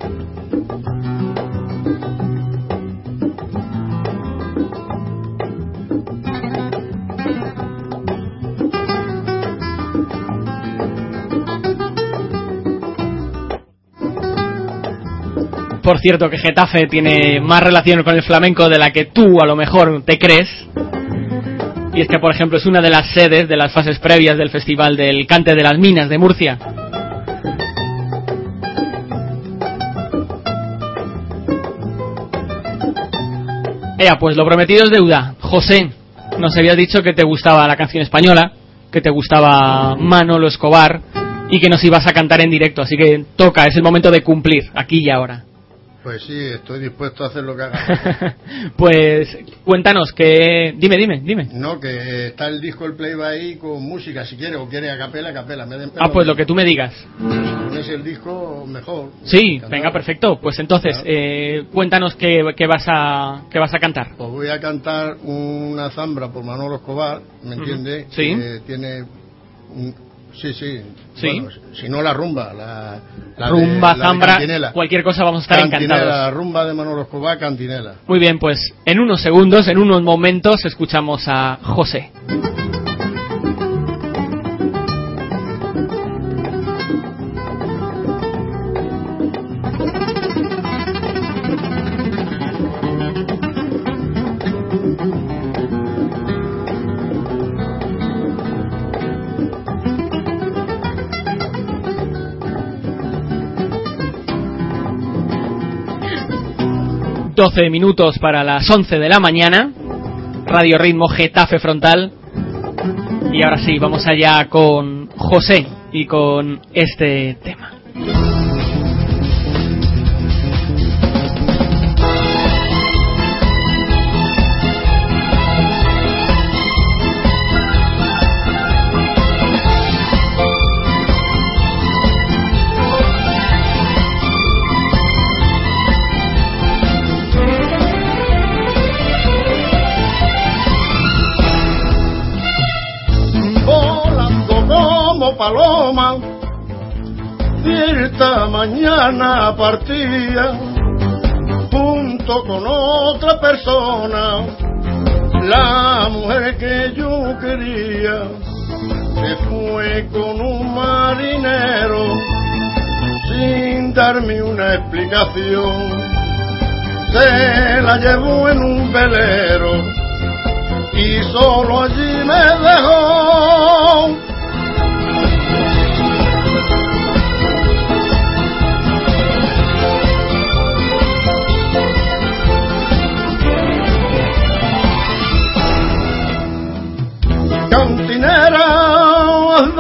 Por cierto que Getafe tiene más relación con el flamenco de la que tú a lo mejor te crees. Y es que, por ejemplo, es una de las sedes de las fases previas del Festival del Cante de las Minas de Murcia. Ea, pues lo prometido es deuda. José, nos habías dicho que te gustaba la canción española, que te gustaba Manolo Escobar y que nos ibas a cantar en directo, así que toca, es el momento de cumplir, aquí y ahora. Pues sí, estoy dispuesto a hacer lo que haga. pues cuéntanos que... Dime, dime, dime. No, que está el disco El Play ahí con música, si quiere, o quiere a capela, a capela. Me ah, pues lo que tú me digas. Si el disco, mejor. Sí, venga, perfecto. Pues entonces, eh, cuéntanos qué, vas a, qué vas a cantar. Pues voy a cantar una zambra por Manolo Escobar, ¿me entiendes? Sí. Que tiene... Sí, sí. ¿Sí? si no la rumba, la, rumba, zambra, cualquier cosa vamos a estar encantados. La rumba de Manolo Escobar, Cantinela. Muy bien, pues en unos segundos, en unos momentos, escuchamos a José. 12 minutos para las 11 de la mañana. Radio Ritmo Getafe Frontal. Y ahora sí, vamos allá con José y con este tema. Mañana partía junto con otra persona, la mujer que yo quería, se fue con un marinero sin darme una explicación. Se la llevó en un velero y solo allí me dejó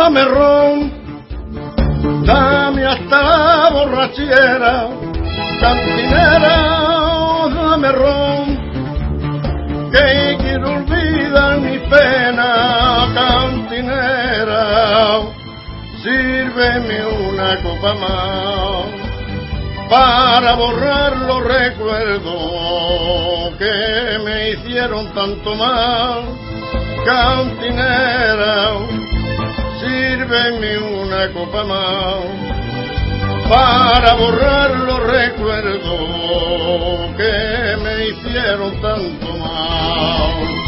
dame ron, dame hasta la borrachera. Cantinera, dame ron, que quiero olvidar mi pena cantinera, sírveme una copa más para borrar los recuerdos que me hicieron tanto mal, cantinera, sírveme una copa más para borrar los recuerdos que me hicieron tanto mal.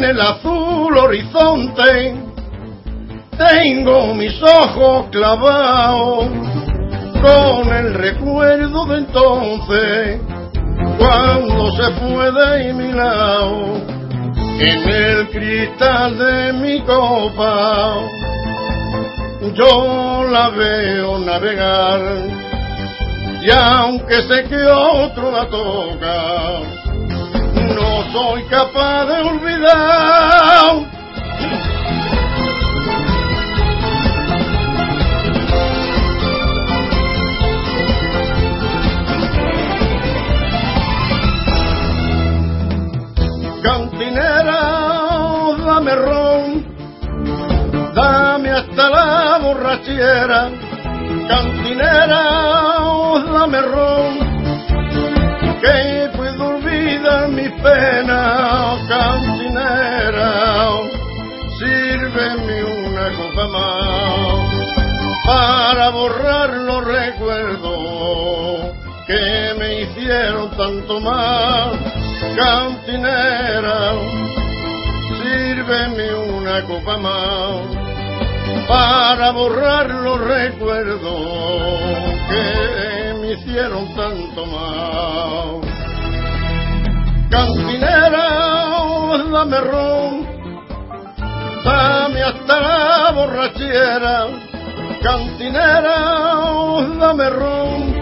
En el azul horizonte. Tengo mis ojos clavados con el recuerdo de entonces cuando se fue de mi lado en el cristal de mi copa. Yo la veo navegar y aunque sé que otro la toca soy capaz de olvidar. Cantinera, dame ron, dame hasta la borrachera. Cantinera, dame ron, mi pena cantinera, sírveme una copa más para borrar los recuerdos que me hicieron tanto mal, cantinera, sírveme una copa más para borrar los recuerdos que me hicieron tanto mal cantinera, dame ron, dame hasta la borrachera, cantinera, dame ron,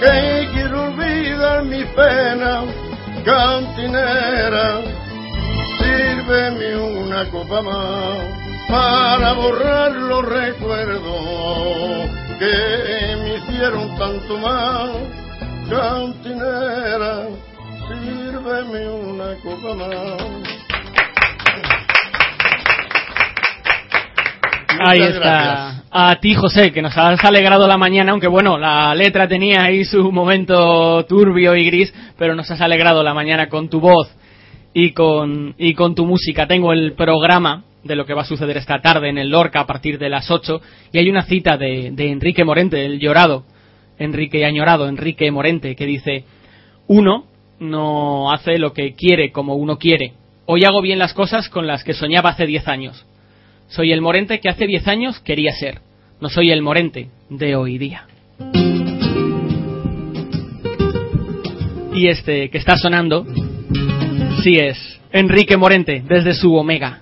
que quiero olvidar mi pena, cantinera, sírveme una copa más para borrar los recuerdos que me hicieron tanto mal, cantinera sírveme una copa más. Ahí está. A ti, José, que nos has alegrado la mañana, aunque bueno, la letra tenía ahí su momento turbio y gris, pero nos has alegrado la mañana con tu voz y con, y con tu música. Tengo el programa de lo que va a suceder esta tarde en el Lorca a partir de las 8 y hay una cita de, de Enrique Morente, el llorado, Enrique añorado, Enrique Morente, que dice, uno no hace lo que quiere como uno quiere. Hoy hago bien las cosas con las que soñaba hace diez años. Soy el Morente que hace diez años quería ser. No soy el Morente de hoy día. Y este que está sonando, sí es Enrique Morente desde su Omega.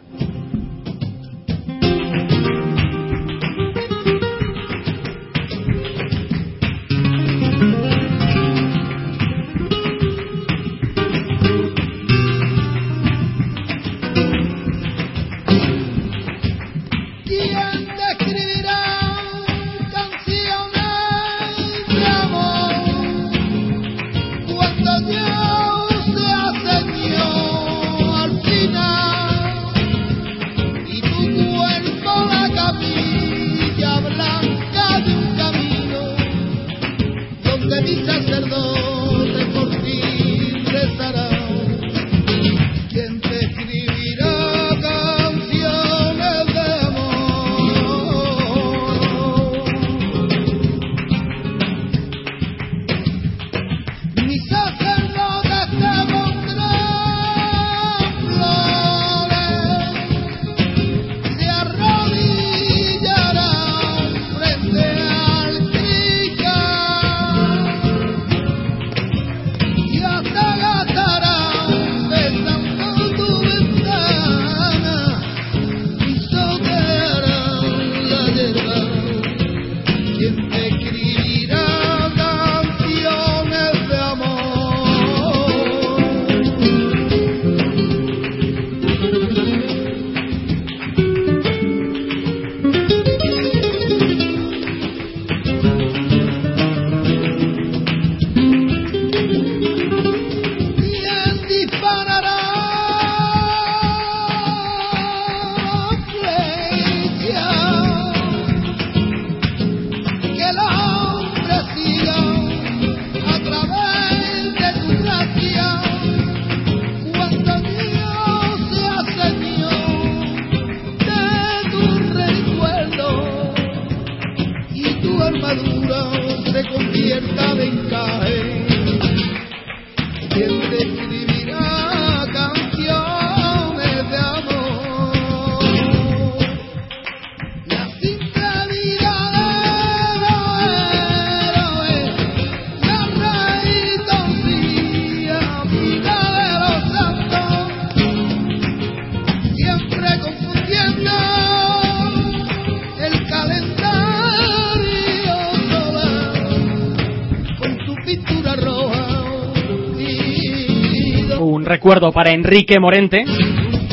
Recuerdo para Enrique Morente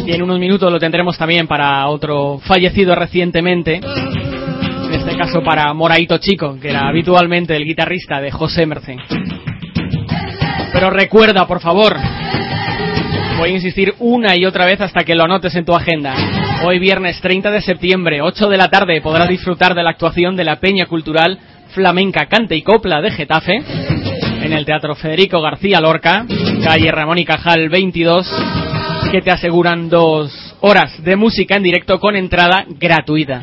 y en unos minutos lo tendremos también para otro fallecido recientemente, en este caso para Moraito Chico, que era habitualmente el guitarrista de José Mercé. Pero recuerda, por favor, voy a insistir una y otra vez hasta que lo anotes en tu agenda. Hoy viernes 30 de septiembre, 8 de la tarde, podrás disfrutar de la actuación de la Peña Cultural Flamenca Cante y Copla de Getafe en el Teatro Federico García Lorca, calle Ramón y Cajal 22, que te aseguran dos horas de música en directo con entrada gratuita.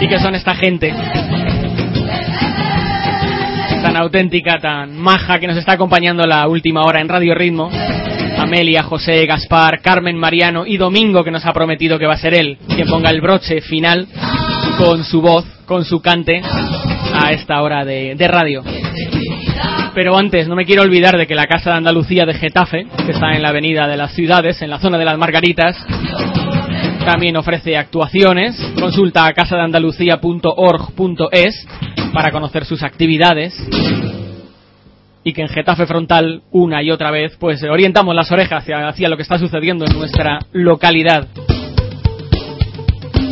¿Y qué son esta gente? Tan auténtica, tan maja que nos está acompañando la última hora en Radio Ritmo. Amelia, José, Gaspar, Carmen, Mariano y Domingo que nos ha prometido que va a ser él quien ponga el broche final con su voz, con su cante a esta hora de, radio. Pero antes, no me quiero olvidar de que la Casa de Andalucía de Getafe, que está en la Avenida de las Ciudades, en la zona de las Margaritas, también ofrece actuaciones. Consulta a casadeandalucía.org.es para conocer sus actividades. Y que en Getafe Frontal, una y otra vez, pues orientamos las orejas hacia, hacia lo que está sucediendo en nuestra localidad.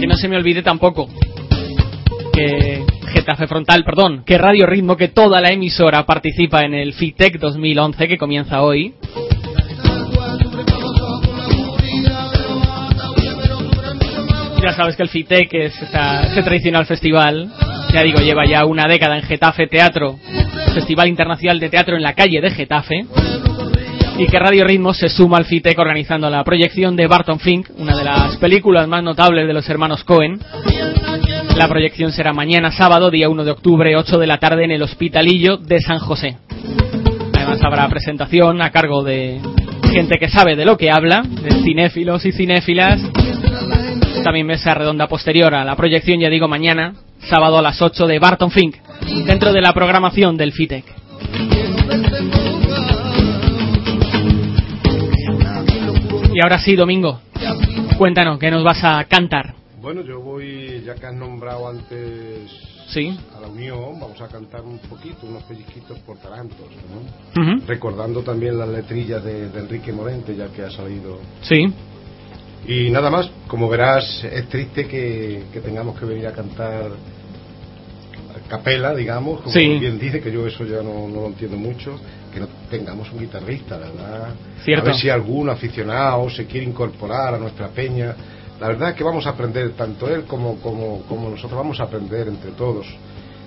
Que no se me olvide tampoco que Getafe Frontal, perdón, que Radio Ritmo, que toda la emisora participa en el FITEC 2011 que comienza hoy. Ya sabes que el FITEC es ese tradicional festival, ya digo, lleva ya una década en Getafe Teatro, Festival Internacional de Teatro en la calle de Getafe, y que Radio Ritmo se suma al FITEC organizando la proyección de Barton Fink, una de las películas más notables de los hermanos Cohen, la proyección será mañana sábado, día 1 de octubre, 8 de la tarde, en el Hospitalillo de San José. Además habrá presentación a cargo de gente que sabe de lo que habla, de cinéfilos y cinéfilas. También mesa redonda posterior a la proyección, ya digo, mañana, sábado a las 8 de Barton Fink, dentro de la programación del FITEC. Y ahora sí, Domingo, cuéntanos, ¿qué nos vas a cantar? Bueno, yo voy, ya que has nombrado antes sí. a la Unión, vamos a cantar un poquito, unos pellizquitos por tarantos, ¿no? Recordando también las letrillas de, Enrique Morente, ya que ha salido. Sí. Y nada más, como verás, es triste que, tengamos que venir a cantar capela, digamos, como bien dice, que yo eso ya no, no, lo entiendo mucho, que no tengamos un guitarrista, ¿verdad? Cierto. A ver si algún aficionado se quiere incorporar a nuestra peña la verdad es que vamos a aprender, tanto él como, como, como nosotros vamos a aprender entre todos.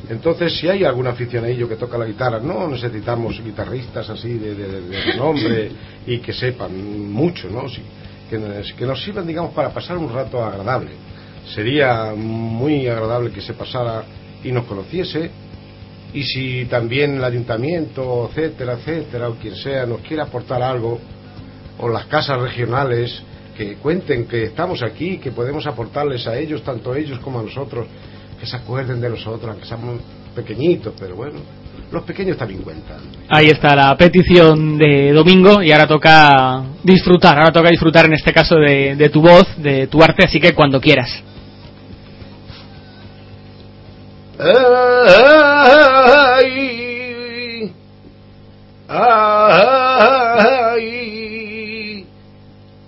Entonces, si hay algún aficionadillo que toca la guitarra, no necesitamos guitarristas así de, de, nombre y que sepan mucho, ¿no? que, que, nos sirvan, digamos, para pasar un rato agradable. Sería muy agradable que se pasara y nos conociese. Y si también el ayuntamiento, etcétera, etcétera, o quien sea, nos quiere aportar algo, o las casas regionales, que cuenten que estamos aquí, que podemos aportarles a ellos, tanto a ellos como a nosotros, que se acuerden de nosotros, aunque somos pequeñitos, pero bueno, los pequeños también cuentan. Ahí está la petición de Domingo y ahora toca disfrutar, ahora toca disfrutar en este caso de, de tu voz, de tu arte, así que cuando quieras.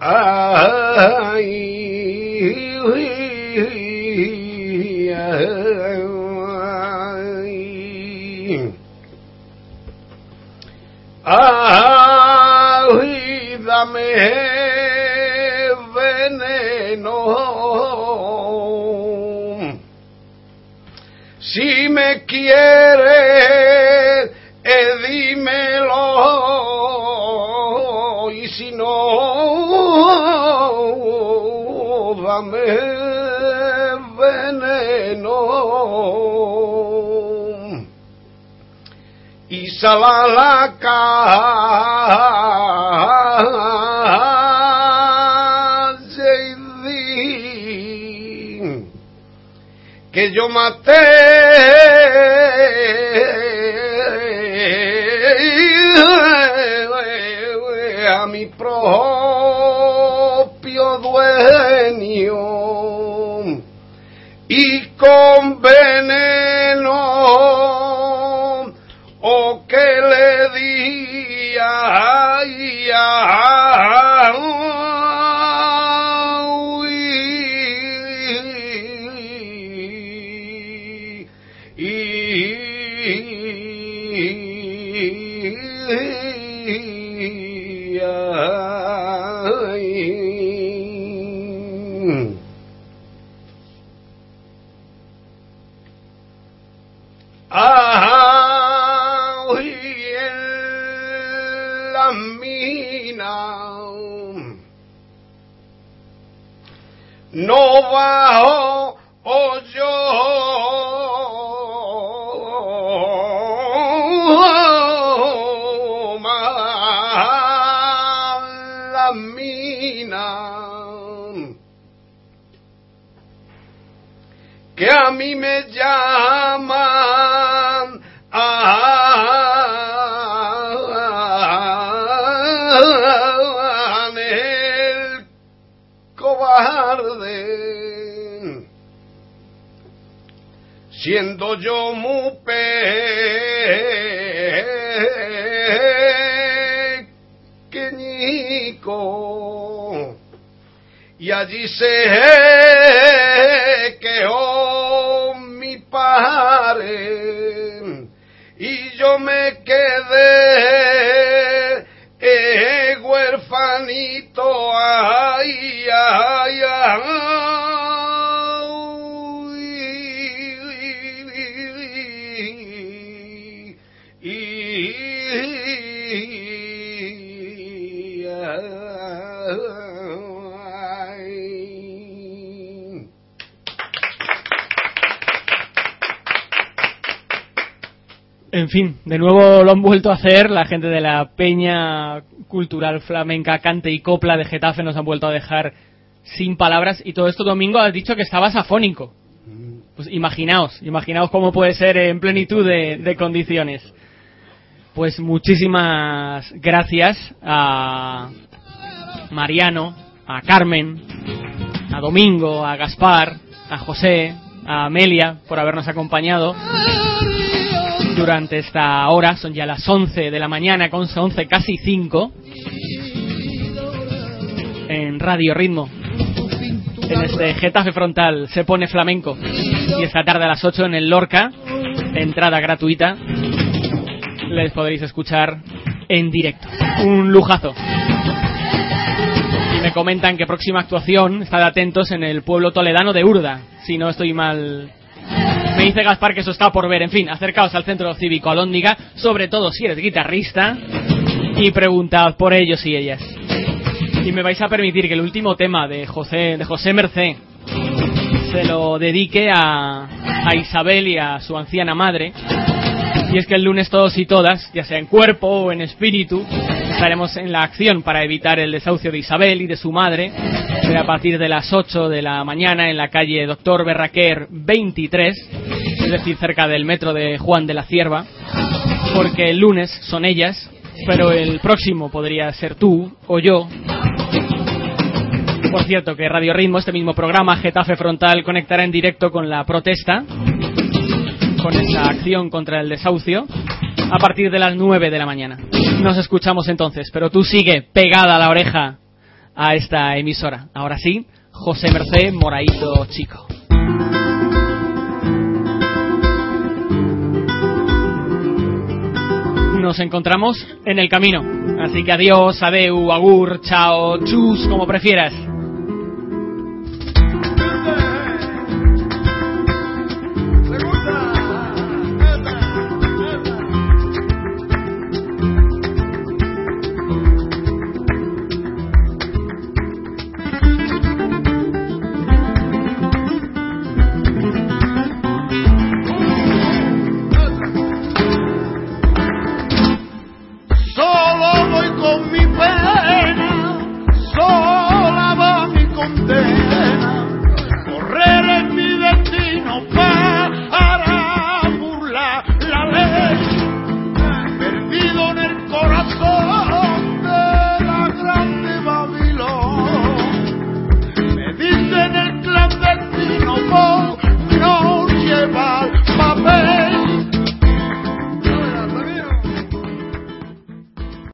Ay, dame veneno. Si me quieres, y sala la calle que yo maté a mi propio mí me llaman. Siendo yo muy pequeñico. Y allí se padre En fin, de nuevo lo han vuelto a hacer la gente de la Peña Cultural Flamenca Cante y Copla de Getafe nos han vuelto a dejar sin palabras y todo esto domingo has dicho que estabas afónico. Pues imaginaos, imaginaos cómo puede ser en plenitud de, de condiciones. Pues muchísimas gracias a Mariano, a Carmen, a Domingo, a Gaspar, a José, a Amelia por habernos acompañado durante esta hora. Son ya las 11 de la mañana, con 11 casi 5 en Radio Ritmo. En este Getafe Frontal se pone flamenco. Y esta tarde a las 8 en el Lorca, entrada gratuita, les podréis escuchar en directo. Un lujazo. Y me comentan que próxima actuación, estad atentos en el pueblo toledano de Urda, si no estoy mal me dice Gaspar que eso está por ver. En fin, acercaos al centro cívico Alóndiga, sobre todo si eres guitarrista, y preguntad por ellos y ellas. Y me vais a permitir que el último tema de José, de José Mercé se lo dedique a, a Isabel y a su anciana madre. Y es que el lunes todos y todas, ya sea en cuerpo o en espíritu, estaremos en la acción para evitar el desahucio de Isabel y de su madre a partir de las 8 de la mañana en la calle Doctor Berraquer 23, es decir, cerca del metro de Juan de la Cierva, porque el lunes son ellas, pero el próximo podría ser tú o yo. Por cierto, que Radio Ritmo, este mismo programa, Getafe Frontal, conectará en directo con la protesta, con esa acción contra el desahucio, a partir de las 9 de la mañana. Nos escuchamos entonces, pero tú sigue pegada a la oreja a esta emisora. Ahora sí, José Merced Moraito Chico. Nos encontramos en el camino. Así que adiós, adeu, agur, chao, chus, como prefieras.